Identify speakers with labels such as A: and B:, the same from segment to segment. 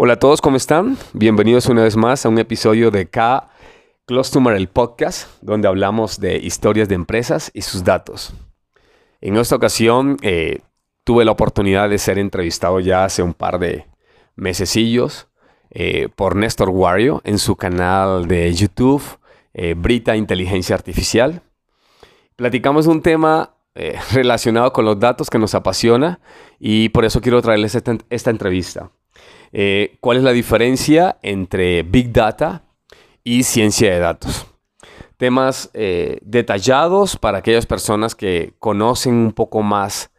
A: Hola a todos, ¿cómo están? Bienvenidos una vez más a un episodio de K Customer, el podcast, donde hablamos de historias de empresas y sus datos. En esta ocasión eh, tuve la oportunidad de ser entrevistado ya hace un par de mesecillos eh, por Néstor Wario en su canal de YouTube, eh, Brita Inteligencia Artificial. Platicamos un tema relacionado con los datos que nos apasiona y por eso quiero traerles esta entrevista. Eh, cuál es la diferencia entre Big Data y ciencia de datos. Temas eh, detallados para aquellas personas que conocen un poco más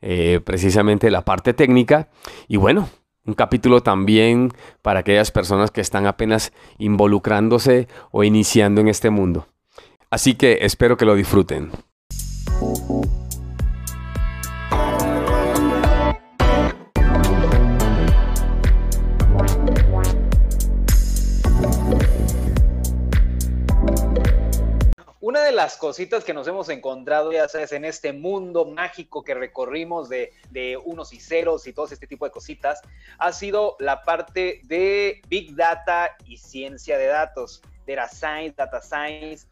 A: eh, precisamente la parte técnica. Y bueno, un capítulo también para aquellas personas que están apenas involucrándose o iniciando en este mundo. Así que espero que lo disfruten.
B: De las cositas que nos hemos encontrado, ya sabes, en este mundo mágico que recorrimos de, de unos y ceros y todo este tipo de cositas, ha sido la parte de Big Data y ciencia de datos, Data Science, Data Science,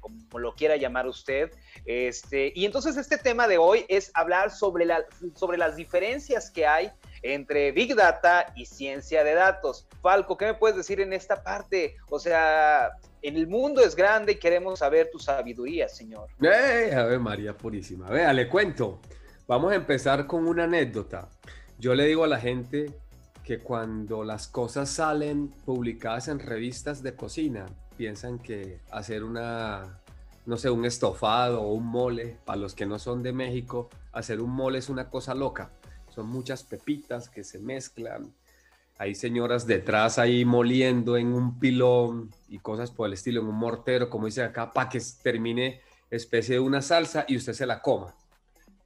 B: como lo quiera llamar usted. Este, y entonces este tema de hoy es hablar sobre, la, sobre las diferencias que hay entre Big Data y ciencia de datos. Falco, ¿qué me puedes decir en esta parte? O sea, en el mundo es grande y queremos saber tu sabiduría, Señor.
A: Eh, a ver, María Purísima. Vea, le cuento. Vamos a empezar con una anécdota. Yo le digo a la gente que cuando las cosas salen publicadas en revistas de cocina, piensan que hacer una, no sé, un estofado o un mole, para los que no son de México, hacer un mole es una cosa loca. Son muchas pepitas que se mezclan. Hay señoras detrás ahí moliendo en un pilón y cosas por el estilo, en un mortero, como dice acá, para que termine especie de una salsa y usted se la coma.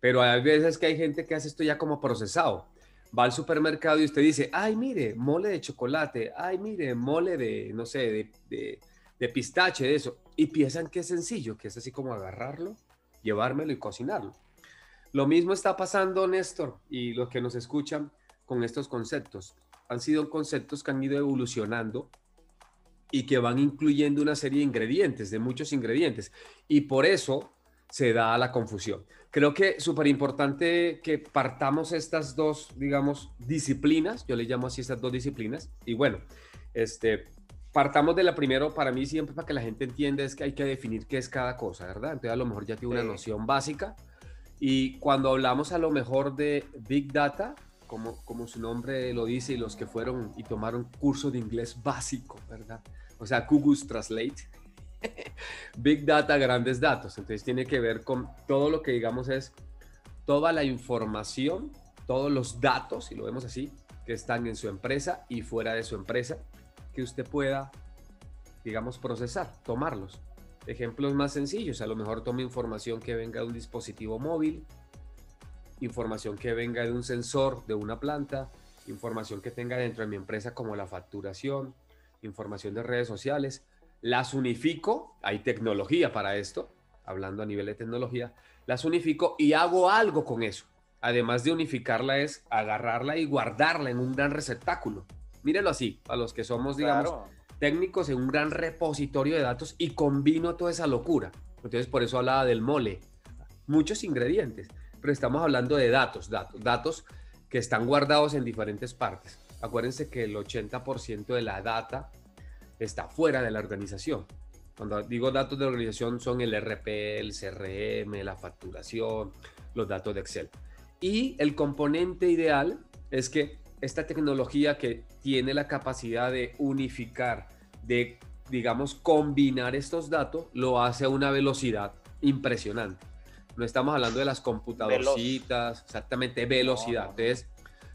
A: Pero hay veces que hay gente que hace esto ya como procesado. Va al supermercado y usted dice, ay, mire, mole de chocolate, ay, mire, mole de, no sé, de, de, de pistache, de eso. Y piensan que es sencillo, que es así como agarrarlo, llevármelo y cocinarlo. Lo mismo está pasando, Néstor, y los que nos escuchan con estos conceptos. Han sido conceptos que han ido evolucionando y que van incluyendo una serie de ingredientes, de muchos ingredientes. Y por eso se da la confusión. Creo que es súper importante que partamos estas dos, digamos, disciplinas, yo le llamo así estas dos disciplinas, y bueno, este, partamos de la primero, para mí siempre para que la gente entienda es que hay que definir qué es cada cosa, ¿verdad? Entonces a lo mejor ya tiene una noción básica y cuando hablamos a lo mejor de Big Data, como, como su nombre lo dice, y los que fueron y tomaron curso de inglés básico, ¿verdad? O sea, Google Translate. Big Data, grandes datos. Entonces tiene que ver con todo lo que digamos es toda la información, todos los datos, si lo vemos así, que están en su empresa y fuera de su empresa, que usted pueda, digamos, procesar, tomarlos. Ejemplos más sencillos, a lo mejor tome información que venga de un dispositivo móvil, información que venga de un sensor de una planta, información que tenga dentro de mi empresa como la facturación, información de redes sociales, las unifico, hay tecnología para esto, hablando a nivel de tecnología, las unifico y hago algo con eso. Además de unificarla es agarrarla y guardarla en un gran receptáculo. Mírenlo así, a los que somos, digamos, técnicos en un gran repositorio de datos y combino toda esa locura. Entonces, por eso hablaba del mole. Muchos ingredientes, pero estamos hablando de datos, datos, datos que están guardados en diferentes partes. Acuérdense que el 80% de la data está fuera de la organización. Cuando digo datos de organización son el RP, el CRM, la facturación, los datos de Excel. Y el componente ideal es que esta tecnología que tiene la capacidad de unificar, de, digamos, combinar estos datos, lo hace a una velocidad impresionante. No estamos hablando de las computadorcitas, exactamente, velocidad. Entonces,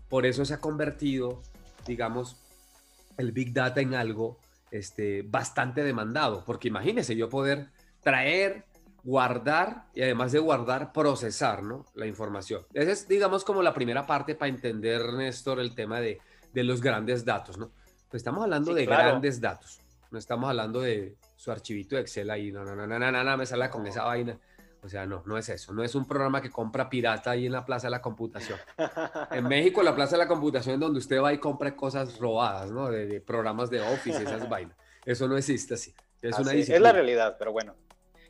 A: por eso se ha convertido, digamos, el Big Data en algo este, bastante demandado, porque imagínese yo poder traer, guardar y además de guardar, procesar ¿no? la información. Esa es, digamos, como la primera parte para entender, Néstor, el tema de, de los grandes datos, ¿no? Pues estamos hablando de grandes datos, no estamos hablando de su archivito de Excel ahí, no, no, no, no, no, no, me sale con esa vaina. O sea, no, no es eso. No es un programa que compra pirata ahí en la Plaza de la Computación. En México, la Plaza de la Computación es donde usted va y compra cosas robadas, ¿no? De, programas de Office, esas vainas. Eso no existe así. Es, una
B: es la realidad, pero bueno.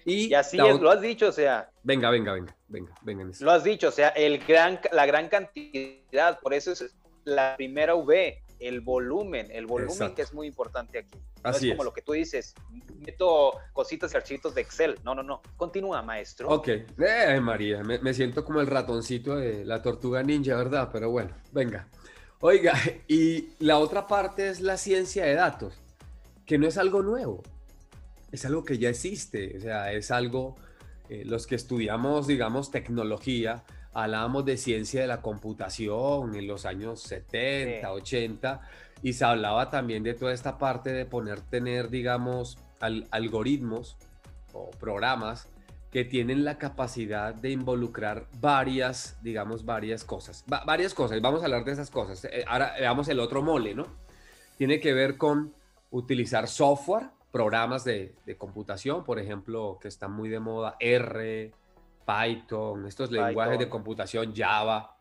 B: Y, así es, lo has dicho, o sea.
A: Venga, venga, venga, venga, venga.
B: Lo has dicho, o sea, el gran, la gran cantidad, por eso es la primera V, el volumen, el volumen que es muy importante aquí. Así es como lo que tú dices, meto cositas y archivos de Excel. No, no, no. Continúa, maestro.
A: Ok. Eh, María, me, me, siento como el ratoncito de la tortuga ninja, ¿verdad? Pero bueno, venga. Oiga, y la otra parte es la ciencia de datos, que no es algo nuevo es algo que ya existe, o sea, es algo, eh, los que estudiamos, digamos, tecnología, hablábamos de ciencia de la computación en los años 70, 80, y se hablaba también de toda esta parte de poner, tener, digamos, algoritmos o programas que tienen la capacidad de involucrar varias, digamos, varias cosas. varias cosas, vamos a hablar de esas cosas. Eh, ahora veamos el otro mole, ¿no? Tiene que ver con utilizar software programas de, computación, por ejemplo, que están muy de moda, R, Python, estos lenguajes de computación, Java,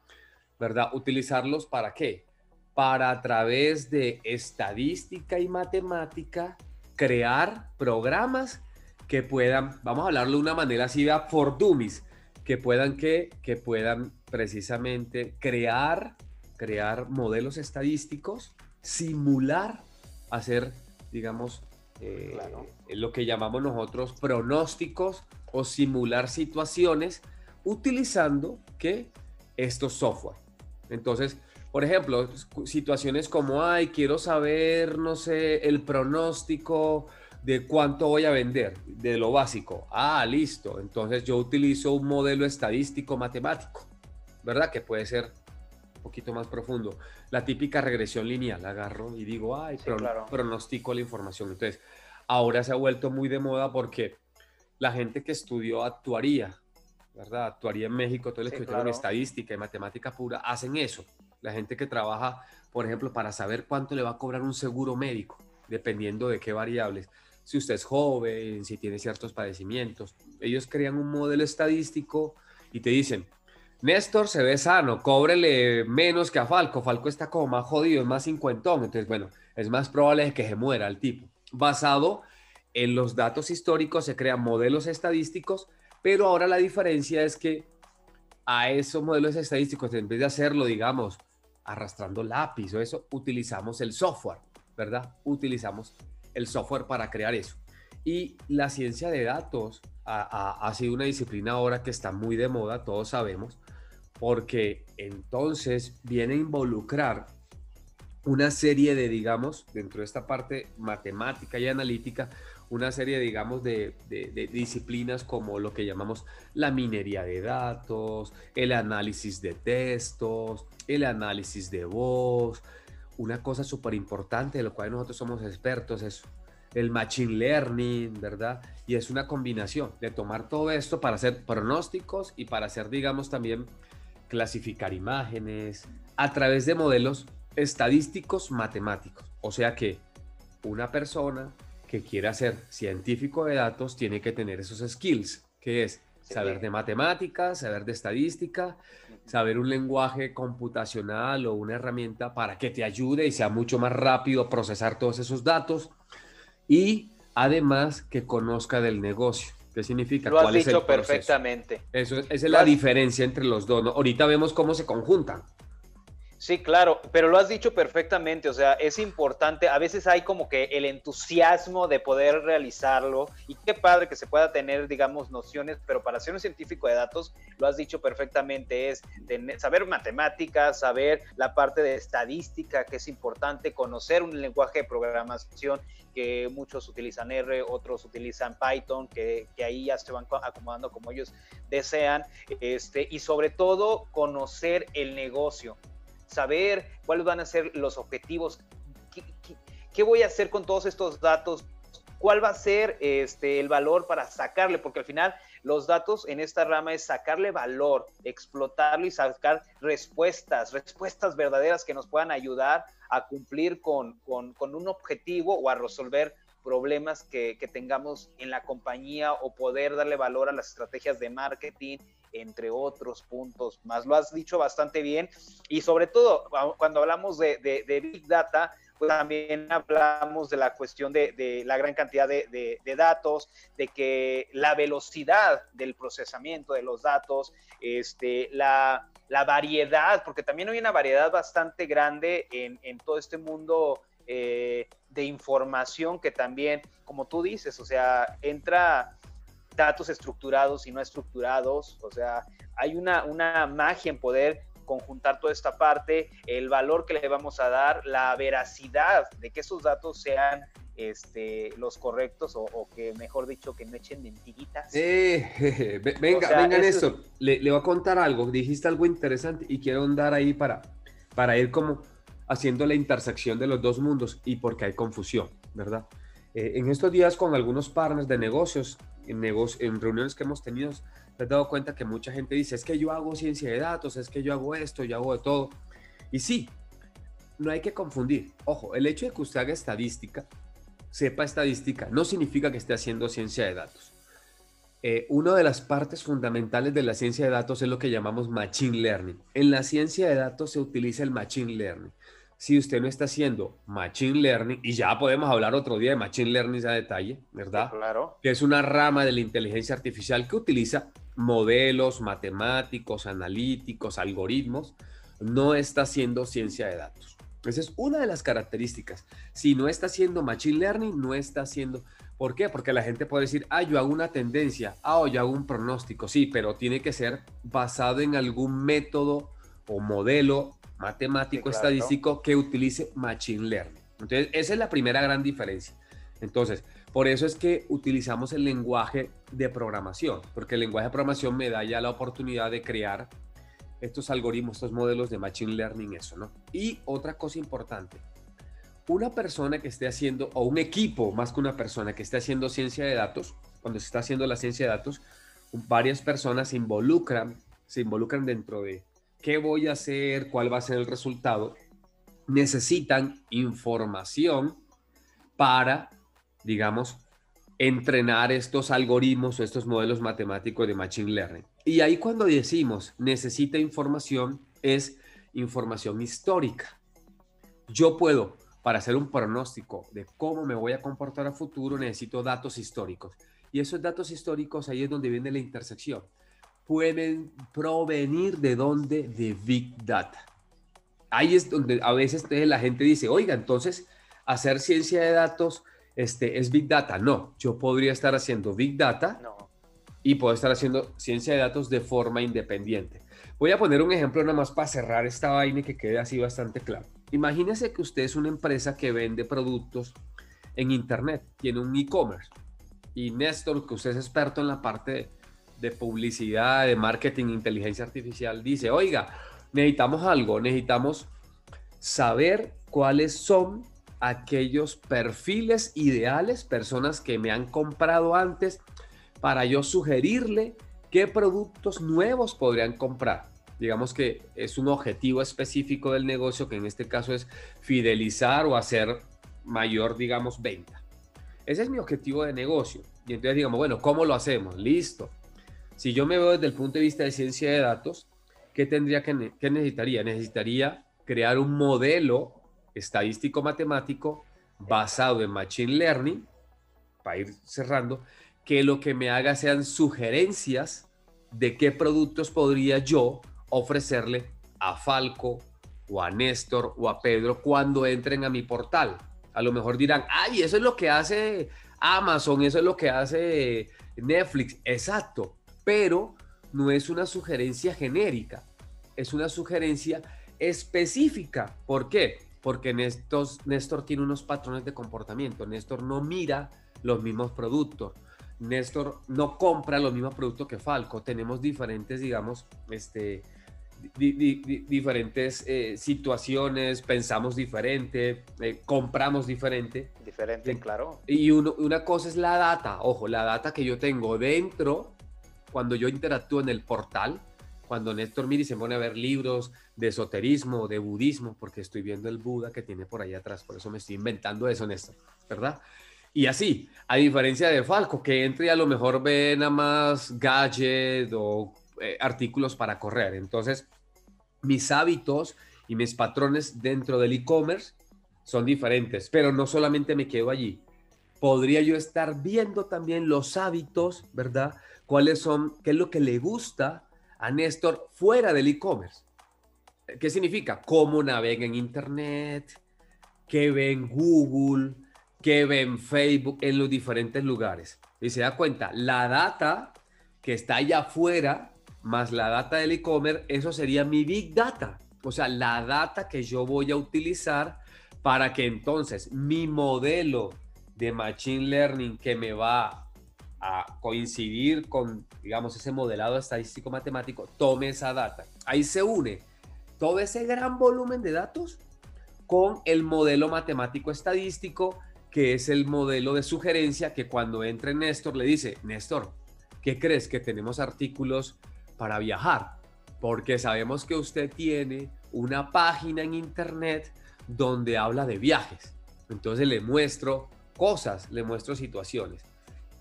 A: ¿verdad? Utilizarlos para qué? Para a través de estadística y matemática crear programas que puedan, vamos a hablarlo de una manera así, for dummies, que puedan que, que puedan precisamente crear, crear modelos estadísticos, simular, hacer, digamos, eh, lo que llamamos nosotros pronósticos o simular situaciones utilizando que estos software. Entonces, por ejemplo, situaciones como, ay, quiero saber, no sé, el pronóstico de cuánto voy a vender, de lo básico. Ah, listo. Entonces yo utilizo un modelo estadístico matemático, ¿verdad? Que puede ser poquito más profundo la típica regresión lineal, agarro y digo, ay, pronostico la información. Entonces, ahora se ha vuelto muy de moda porque la gente que estudió actuaría, ¿verdad? Actuaría en México, todo el que en estadística y matemática pura, hacen eso. La gente que trabaja, por ejemplo, para saber cuánto le va a cobrar un seguro médico, dependiendo de qué variables. Si usted es joven, si tiene ciertos padecimientos, ellos crean un modelo estadístico y te dicen, Néstor se ve sano, cóbrele menos que a Falco. Falco está como más jodido, es más cincuentón. Entonces, bueno, es más probable que se muera el tipo. Basado en los datos históricos se crean modelos estadísticos, pero ahora la diferencia es que a esos modelos estadísticos, en vez de hacerlo, digamos, arrastrando lápiz o eso, utilizamos el software, ¿verdad? Utilizamos el software para crear eso. Y la ciencia de datos ha, ha sido una disciplina ahora que está muy de moda, todos sabemos, porque entonces viene a involucrar una serie de, digamos, dentro de esta parte matemática y analítica, una serie, digamos, de, disciplinas como lo que llamamos la minería de datos, el análisis de textos, el análisis de voz. Una cosa súper importante de lo cual nosotros somos expertos es el machine learning, ¿verdad? Y es una combinación de tomar todo esto para hacer pronósticos y para hacer, digamos, también clasificar imágenes a través de modelos estadísticos matemáticos. O sea que una persona que quiera ser científico de datos tiene que tener esos skills, que es saber de matemáticas, saber de estadística, saber un lenguaje computacional o una herramienta para que te ayude y sea mucho más rápido procesar todos esos datos y además que conozca del negocio. ¿Qué significa?
B: Lo has dicho perfectamente.
A: Eso es, esa es la diferencia entre los dos. Ahorita vemos cómo se conjuntan.
B: Sí, claro, pero lo has dicho perfectamente, o sea, es importante, a veces hay como que el entusiasmo de poder realizarlo y qué padre que se pueda tener, digamos, nociones, pero para ser un científico de datos, lo has dicho perfectamente, es saber matemáticas, saber la parte de estadística, que es importante, conocer un lenguaje de programación que muchos utilizan R, otros utilizan Python, que, que ahí ya se van acomodando como ellos desean, este, y sobre todo conocer el negocio saber cuáles van a ser los objetivos, qué, voy a hacer con todos estos datos, cuál va a ser este, el valor para sacarle, porque al final los datos en esta rama es sacarle valor, explotarlo y sacar respuestas, respuestas verdaderas que nos puedan ayudar a cumplir con, con, un objetivo o a resolver problemas que, que, tengamos en la compañía o poder darle valor a las estrategias de marketing, entre otros puntos más. Lo has dicho bastante bien y sobre todo cuando hablamos de, Big Data, pues también hablamos de la cuestión de, la gran cantidad de, datos, de que la velocidad del procesamiento de los datos, este, la, variedad, porque también hay una variedad bastante grande en, en todo este mundo eh, de información que también, como tú dices, o sea, entra datos estructurados y no estructurados, o sea, hay una, una magia en poder conjuntar toda esta parte, el valor que le vamos a dar, la veracidad de que esos datos sean este, los correctos o, que, mejor dicho, que no echen mentiritas.
A: Eh, venga, venga, Néstor, le, le, voy a contar algo. Dijiste algo interesante y quiero andar ahí para, para ir como haciendo la intersección de los dos mundos y porque hay confusión, ¿verdad? Eh, en estos días con algunos partners de negocios, en, en reuniones que hemos tenido, he dado cuenta que mucha gente dice, es que yo hago ciencia de datos, es que yo hago esto, yo hago de todo. Y sí, no hay que confundir. Ojo, el hecho de que usted haga estadística, sepa estadística, no significa que esté haciendo ciencia de datos. Eh, una de las partes fundamentales de la ciencia de datos es lo que llamamos machine learning. En la ciencia de datos se utiliza el machine learning si usted no está haciendo Machine Learning, y ya podemos hablar otro día de Machine Learning a detalle, ¿verdad?
B: claro.
A: Que es una rama de la inteligencia artificial que utiliza modelos matemáticos, analíticos, algoritmos, no está haciendo ciencia de datos. Esa es una de las características. Si no está haciendo Machine Learning, no está haciendo... ¿Por qué? Porque la gente puede decir, ah, yo hago una tendencia, ah, o yo hago un pronóstico, sí, pero tiene que ser basado en algún método o modelo matemático, estadístico que utilice Machine Learning. Entonces, esa es la primera gran diferencia. Entonces, por eso es que utilizamos el lenguaje de programación, porque el lenguaje de programación me da ya la oportunidad de crear estos algoritmos, estos modelos de Machine Learning, eso, ¿no? Y otra cosa importante, una persona que esté haciendo, o un equipo más que una persona que esté haciendo ciencia de datos, cuando se está haciendo la ciencia de datos, varias personas se involucran, se involucran dentro de qué voy a hacer, cuál va a ser el resultado, necesitan información para, digamos, entrenar estos algoritmos o estos modelos matemáticos de Machine Learning. Y ahí cuando decimos necesita información, es información histórica. Yo puedo, para hacer un pronóstico de cómo me voy a comportar a futuro, necesito datos históricos. Y esos datos históricos, ahí es donde viene la intersección pueden provenir de dónde? De Big Data. Ahí es donde a veces la gente dice, oiga, entonces hacer ciencia de datos este, es Big Data. No, yo podría estar haciendo Big Data y puedo estar haciendo ciencia de datos de forma independiente. Voy a poner un ejemplo nada más para cerrar esta vaina y que quede así bastante claro. Imagínese que usted es una empresa que vende productos en Internet, tiene un e-commerce. Y Néstor, que usted es experto en la parte de de publicidad, de marketing, inteligencia artificial, dice, oiga, necesitamos algo, necesitamos saber cuáles son aquellos perfiles ideales, personas que me han comprado antes, para yo sugerirle qué productos nuevos podrían comprar. Digamos que es un objetivo específico del negocio, que en este caso es fidelizar o hacer mayor, digamos, venta. Ese es mi objetivo de negocio. Y entonces digamos, bueno, ¿cómo lo hacemos? Listo. Si yo me veo desde el punto de vista de ciencia de datos, ¿qué tendría que, necesitaría? Necesitaría crear un modelo estadístico matemático basado en machine learning, para ir cerrando, que lo que me haga sean sugerencias de qué productos podría yo ofrecerle a Falco o a Néstor o a Pedro cuando entren a mi portal. A lo mejor dirán, ay, eso es lo que hace Amazon, eso es lo que hace Netflix. Exacto, pero no es una sugerencia genérica, es una sugerencia específica. ¿Por qué? Porque Néstor, Néstor tiene unos patrones de comportamiento. Néstor no mira los mismos productos. Néstor no compra los mismos productos que Falco. Tenemos diferentes, digamos, este, diferentes eh, situaciones, pensamos diferente, eh, compramos diferente.
B: Diferente, claro.
A: Y una cosa es la data, ojo, la data que yo tengo dentro cuando yo interactúo en el portal, cuando Néstor Miri se pone a ver libros de esoterismo, de budismo, porque estoy viendo el Buda que tiene por ahí atrás, por eso me estoy inventando eso, Néstor, ¿verdad? Y así, a diferencia de Falco, que entre y a lo mejor ve nada más gadget o eh, artículos para correr. Entonces, mis hábitos y mis patrones dentro del e-commerce son diferentes, pero no solamente me quedo allí. Podría yo estar viendo también los hábitos, ¿verdad? ¿Cuáles son, qué es lo que le gusta a Néstor fuera del e-commerce? ¿Qué significa? Cómo navega en Internet, qué ve en Google, qué ve en Facebook, en los diferentes lugares. Y se da cuenta, la data que está allá afuera, más la data del e-commerce, eso sería mi big data. O sea, la data que yo voy a utilizar para que entonces mi modelo de Machine Learning que me va a coincidir con, digamos, ese modelado estadístico matemático, tome esa data. Ahí se une todo ese gran volumen de datos con el modelo matemático estadístico, que es el modelo de sugerencia que cuando entre Néstor le dice, Néstor, ¿qué crees que tenemos artículos para viajar? Porque sabemos que usted tiene una página en internet donde habla de viajes. Entonces le muestro cosas, le muestro situaciones.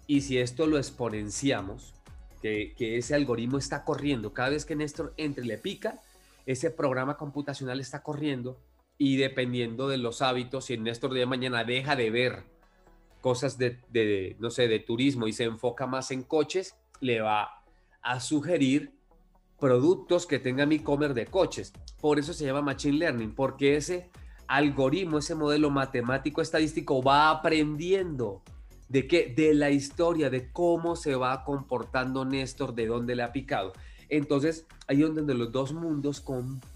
A: Y si esto lo exponenciamos, que, ese algoritmo está corriendo, cada vez que Néstor entre y le pica, ese programa computacional está corriendo y dependiendo de los hábitos, si Néstor de mañana deja de ver cosas de, no sé, de turismo y se enfoca más en coches, le va a sugerir productos que tengan e-commerce de coches. Por eso se llama Machine Learning, porque ese algoritmo, ese modelo matemático estadístico va aprendiendo de qué, de la historia, de cómo se va comportando Néstor, de dónde le ha picado. Entonces, ahí es donde los dos mundos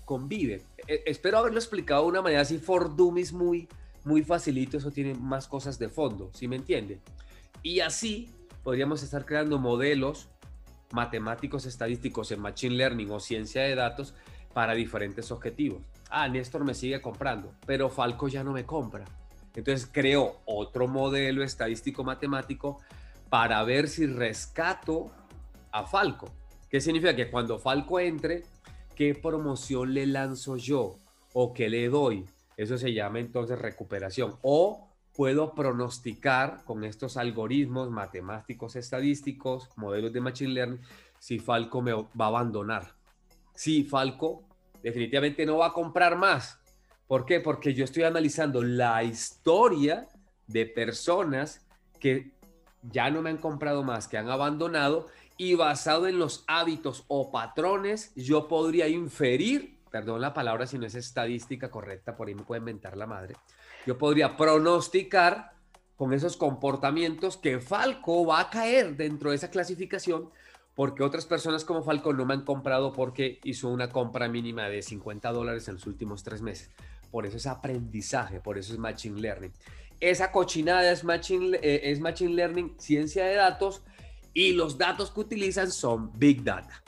A: conviven. E, espero haberlo explicado de una manera así for dummies muy, muy facilito, eso tiene más cosas de fondo, ¿sí me entiende? Y así podríamos estar creando modelos matemáticos estadísticos en Machine Learning o ciencia de datos para diferentes objetivos. Ah, Néstor me sigue comprando, pero Falco ya no me compra. Entonces creo otro modelo estadístico matemático para ver si rescato a Falco. ¿Qué significa? Que cuando Falco entre, ¿qué promoción le lanzo yo? ¿O qué le doy? Eso se llama entonces recuperación. O puedo pronosticar con estos algoritmos matemáticos estadísticos, modelos de Machine Learning, si Falco me va a abandonar. Si Falco definitivamente no va a comprar más. ¿Por qué? Porque yo estoy analizando la historia de personas que ya no me han comprado más, que han abandonado y basado en los hábitos o patrones, yo podría inferir, perdón la palabra si no es estadística correcta, por ahí me puede inventar la madre, yo podría pronosticar con esos comportamientos que Falco va a caer dentro de esa clasificación porque otras personas como Falco no me han comprado porque hizo una compra mínima de 50 dólares en los últimos tres meses. Por eso es aprendizaje, por eso es Machine Learning. Esa cochinada es Machine, eh, es machine Learning, ciencia de datos, y los datos que utilizan son Big Data.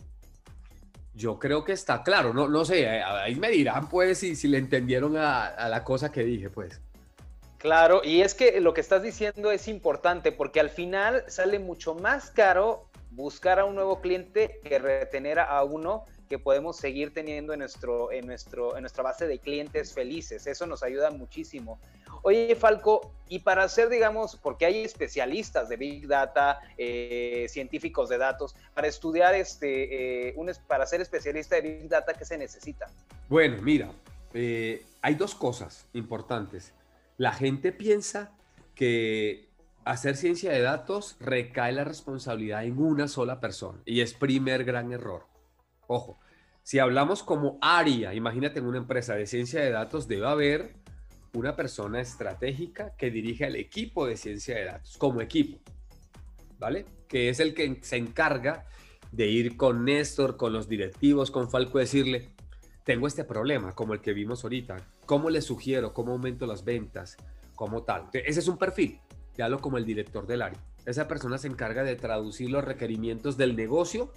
A: Yo creo que está claro, no, no sé, eh, ahí me dirán pues si, si le entendieron a, la cosa que dije pues.
B: Claro, y es que lo que estás diciendo es importante porque al final sale mucho más caro buscar a un nuevo cliente que retener a uno que podemos seguir teniendo en, nuestro, en, nuestro, en nuestra base de clientes felices. Eso nos ayuda muchísimo. Oye, Falco, y para hacer, digamos, porque hay especialistas de Big Data, eh, científicos de datos, para estudiar, este, eh, un, para ser especialista de Big Data, ¿qué se necesita?
A: Bueno, mira, eh, hay dos cosas importantes. La gente piensa que hacer ciencia de datos recae la responsabilidad en una sola persona y es primer gran error. Ojo, si hablamos como área, imagínate en una empresa de ciencia de datos, debe haber una persona estratégica que dirige el equipo de ciencia de datos, como equipo, ¿vale? Que es el que se encarga de ir con Néstor, con los directivos, con Falco, decirle, tengo este problema, como el que vimos ahorita, ¿cómo le sugiero? ¿Cómo aumento las ventas? ¿Cómo tal? ese es un perfil, ya lo como el director del área. Esa persona se encarga de traducir los requerimientos del negocio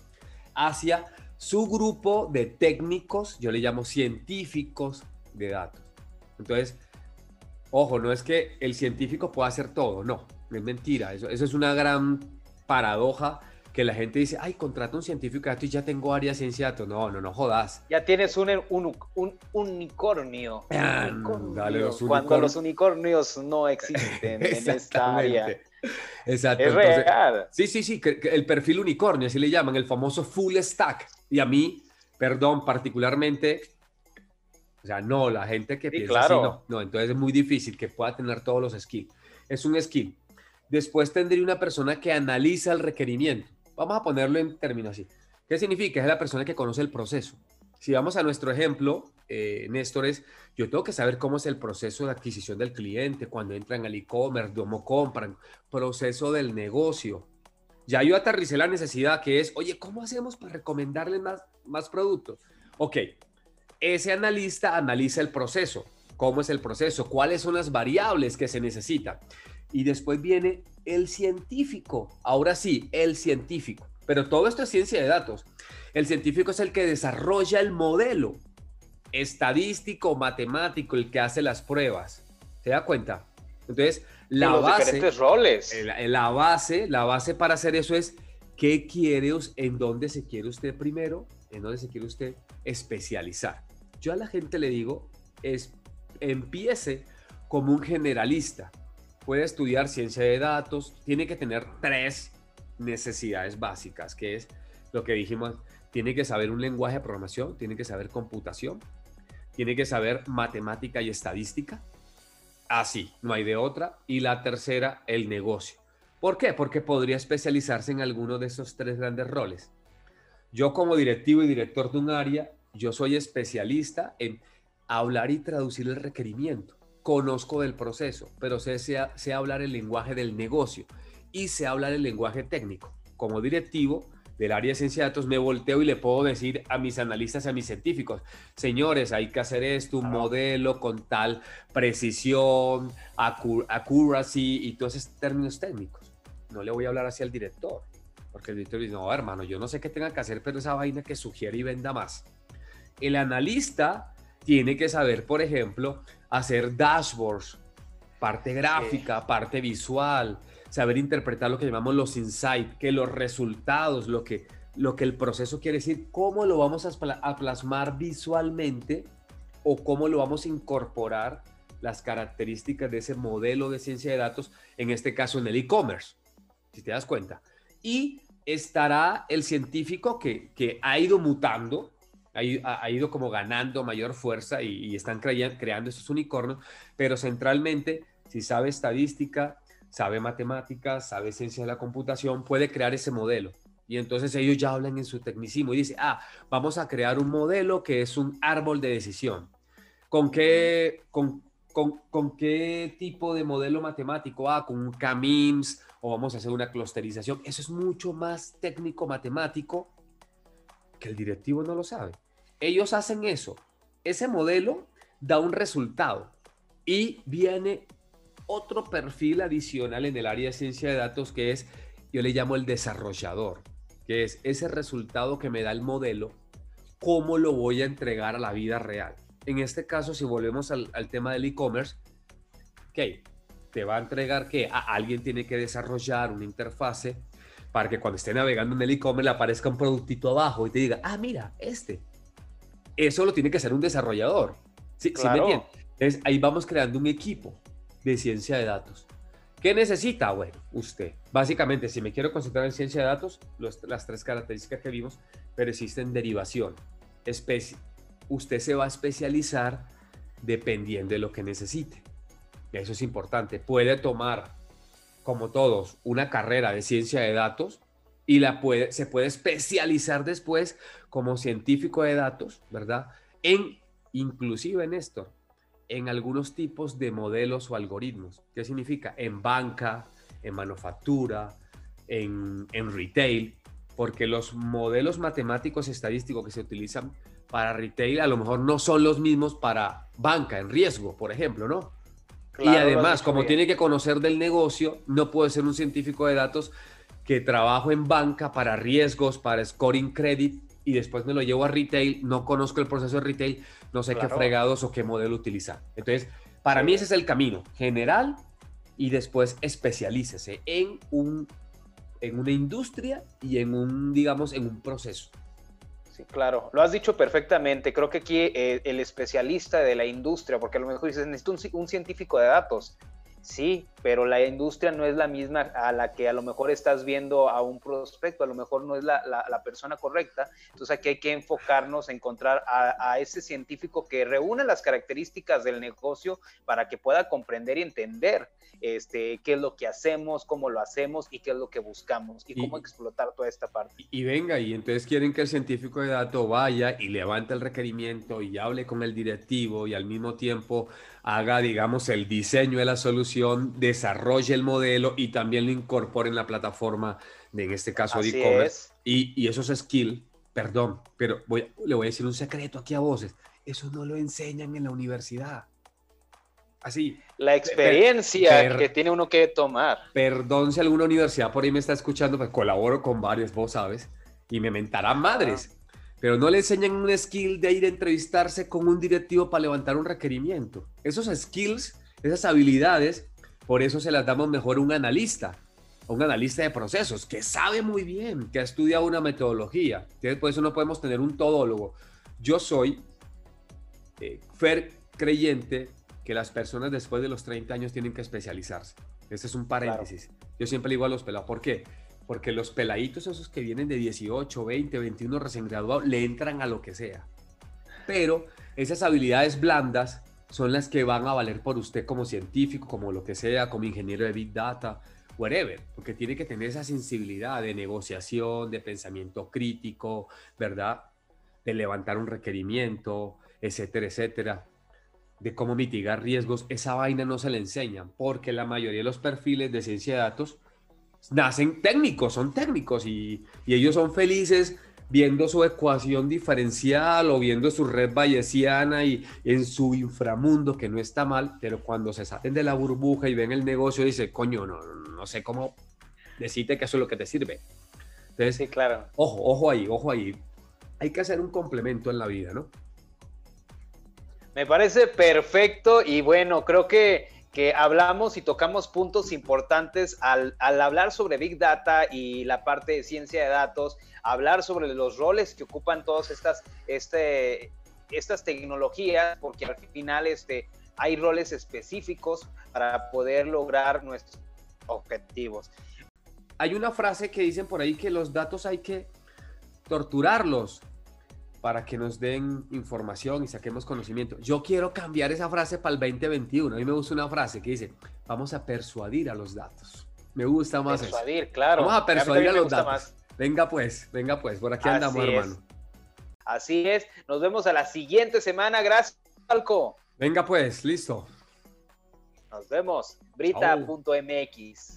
A: hacia su grupo de técnicos, yo le llamo científicos de datos. Entonces, ojo, no es que el científico pueda hacer todo, no, es mentira, eso, eso es una gran paradoja que la gente dice, ay, contrato un científico de datos y ya tengo área de ciencia de datos. No, no, no jodas.
B: Ya tienes un, un, un unicornio.
A: Dale, los
B: cuando los unicornios no existen en esta área.
A: Exacto.
B: Es real.
A: Sí, sí, sí, el perfil unicornio, así le llaman, el famoso full stack. Y a mí, perdón, particularmente, o sea, no, la gente que piensa así, no, no, entonces es muy difícil que pueda tener todos los skills. Es un skill. Después tendría una persona que analiza el requerimiento. Vamos a ponerlo en términos así. ¿Qué significa? Es la persona que conoce el proceso. Si vamos a nuestro ejemplo, eh, Néstor, es, yo tengo que saber cómo es el proceso de adquisición del cliente, cuando entran al e-commerce, cómo compran, proceso del negocio. Ya yo aterricé la necesidad que es, oye, ¿cómo hacemos para recomendarle más, más productos? Ok, ese analista analiza el proceso, cómo es el proceso, cuáles son las variables que se necesitan. Y después viene el científico. Ahora sí, el científico. Pero todo esto es ciencia de datos. El científico es el que desarrolla el modelo estadístico, matemático, el que hace las pruebas. ¿Se da cuenta? Entonces, la base.
B: Diferentes roles.
A: La, base, la base para hacer eso es qué quiere, en dónde se quiere usted primero, en dónde se quiere usted especializar. Yo a la gente le digo, es, empiece como un generalista puede estudiar ciencia de datos, tiene que tener tres necesidades básicas, que es lo que dijimos, tiene que saber un lenguaje de programación, tiene que saber computación, tiene que saber matemática y estadística. Así, no hay de otra. Y la tercera, el negocio. ¿Por qué? Porque podría especializarse en alguno de esos tres grandes roles. Yo como directivo y director de un área, yo soy especialista en hablar y traducir el requerimiento conozco del proceso, pero sé, sé, hablar el lenguaje del negocio y sé hablar el lenguaje técnico. Como directivo del área de ciencia de datos, me volteo y le puedo decir a mis analistas, a mis científicos, señores, hay que hacer esto, un modelo con tal precisión, accuracy y todos esos términos técnicos. No le voy a hablar así al director, porque el director dice, no, hermano, yo no sé qué tenga que hacer, pero esa vaina que sugiere y venda más. El analista tiene que saber, por ejemplo, hacer dashboards, parte gráfica, parte visual, saber interpretar lo que llamamos los insights, que los resultados, lo que, lo que el proceso quiere decir, cómo lo vamos a, plasmar visualmente o cómo lo vamos a incorporar las características de ese modelo de ciencia de datos, en este caso en el e-commerce, si te das cuenta. Y estará el científico que, que ha ido mutando, ha, ido como ganando mayor fuerza y, están creando estos unicornios, pero centralmente, si sabe estadística, sabe matemáticas, sabe ciencia de la computación, puede crear ese modelo. Y entonces ellos ya hablan en su tecnicismo y dicen, ah, vamos a crear un modelo que es un árbol de decisión. ¿Con qué, con, con, con qué tipo de modelo matemático? Ah, con un CAMIMS o vamos a hacer una clusterización. Eso es mucho más técnico matemático que el directivo no lo sabe. Ellos hacen eso. Ese modelo da un resultado y viene otro perfil adicional en el área de ciencia de datos que es, yo le llamo el desarrollador, que es ese resultado que me da el modelo, cómo lo voy a entregar a la vida real. En este caso, si volvemos al, tema del e-commerce, ok, te va a entregar que alguien tiene que desarrollar una interfase para que cuando esté navegando en el e-commerce le aparezca un productito abajo y te diga, ah, mira, este. Eso lo tiene que hacer un desarrollador. ¿Sí, me entiendes? Entonces ahí vamos creando un equipo de ciencia de datos. ¿Qué necesita? Bueno, usted. Básicamente, si me quiero concentrar en ciencia de datos, las tres características que vimos, pero existen derivación. usted se va a especializar dependiendo de lo que necesite. Eso es importante. Puede tomar como todos, una carrera de ciencia de datos y la puede, se puede especializar después como científico de datos, ¿verdad? En, inclusive en esto, en algunos tipos de modelos o algoritmos. ¿Qué significa? En banca, en manufactura, en, en retail, porque los modelos matemáticos estadísticos que se utilizan para retail a lo mejor no son los mismos para banca en riesgo, por ejemplo, ¿no? y además, como tiene que conocer del negocio, no puede ser un científico de datos que trabajo en banca para riesgos, para scoring credit y después me lo llevo a retail, no conozco el proceso de retail, no sé qué fregados o qué modelo utilizar. Entonces, para mí ese es el camino general y después especialícese en un en una industria y en un, digamos, en un proceso.
B: Sí, claro, lo has dicho perfectamente. Creo que aquí eh, el especialista de la industria, porque a lo mejor dices, necesito un, un científico de datos. Sí, pero la industria no es la misma a la que a lo mejor estás viendo a un prospecto, a lo mejor no es la, persona correcta. Entonces aquí hay que enfocarnos, encontrar a, ese científico que reúne las características del negocio para que pueda comprender y entender este, qué es lo que hacemos, cómo lo hacemos y qué es lo que buscamos y, cómo explotar toda esta parte.
A: Y, venga, y entonces quieren que el científico de datos vaya y levante el requerimiento y hable con el directivo y al mismo tiempo haga, digamos, el diseño de la solución, desarrolle el modelo y también lo incorpore en la plataforma de, en este caso, de e-commerce. Y, y esos skills, perdón, pero voy, le voy a decir un secreto aquí a voces, eso no lo enseñan en la universidad. Así.
B: La experiencia que tiene uno que tomar.
A: Perdón si alguna universidad por ahí me está escuchando, pues colaboro con varios, vos sabes, y me mentarán madres pero no le enseñan un skill de ir a entrevistarse con un directivo para levantar un requerimiento. Esos skills, esas habilidades, por eso se las damos mejor a un analista, a un analista de procesos, que sabe muy bien, que ha estudiado una metodología. Entonces, por eso no podemos tener un todólogo. Yo soy eh, fer creyente que las personas después de los 30 años tienen que especializarse. Este es un paréntesis. Yo siempre le digo a los pelados, ¿por qué? Porque los peladitos, esos que vienen de 18, 20, 21 recién graduados, le entran a lo que sea. Pero esas habilidades blandas son las que van a valer por usted como científico, como lo que sea, como ingeniero de Big Data, whatever, porque tiene que tener esa sensibilidad de negociación, de pensamiento crítico, ¿verdad? De levantar un requerimiento, etcétera, etcétera, de cómo mitigar riesgos. Esa vaina no se le enseñan, porque la mayoría de los perfiles de ciencia de datos nacen técnicos, son técnicos y, ellos son felices viendo su ecuación diferencial o viendo su red bayesiana y en su inframundo, que no está mal, pero cuando se salen de la burbuja y ven el negocio, dice, coño, no, no sé cómo decirte que eso es lo que te sirve. Entonces, sí, claro. Ojo, ojo ahí, ojo ahí. Hay que hacer un complemento en la vida, ¿no?
B: Me parece perfecto y bueno, creo que que hablamos y tocamos puntos importantes al, hablar sobre Big Data y la parte de ciencia de datos, hablar sobre los roles que ocupan todas estas, este, estas tecnologías, porque al final este, hay roles específicos para poder lograr nuestros objetivos.
A: Hay una frase que dicen por ahí que los datos hay que torturarlos para que nos den información y saquemos conocimiento. Yo quiero cambiar esa frase para el 2021. A mí me gusta una frase que dice, vamos a persuadir a los datos. Me gusta más
B: persuadir, claro.
A: Vamos a persuadir a, los datos. Venga pues, venga pues, por aquí andamos, hermano.
B: Así es. Nos vemos a la siguiente semana. Gracias, Falco.
A: Venga pues, listo.
B: Nos vemos. Brita.mx.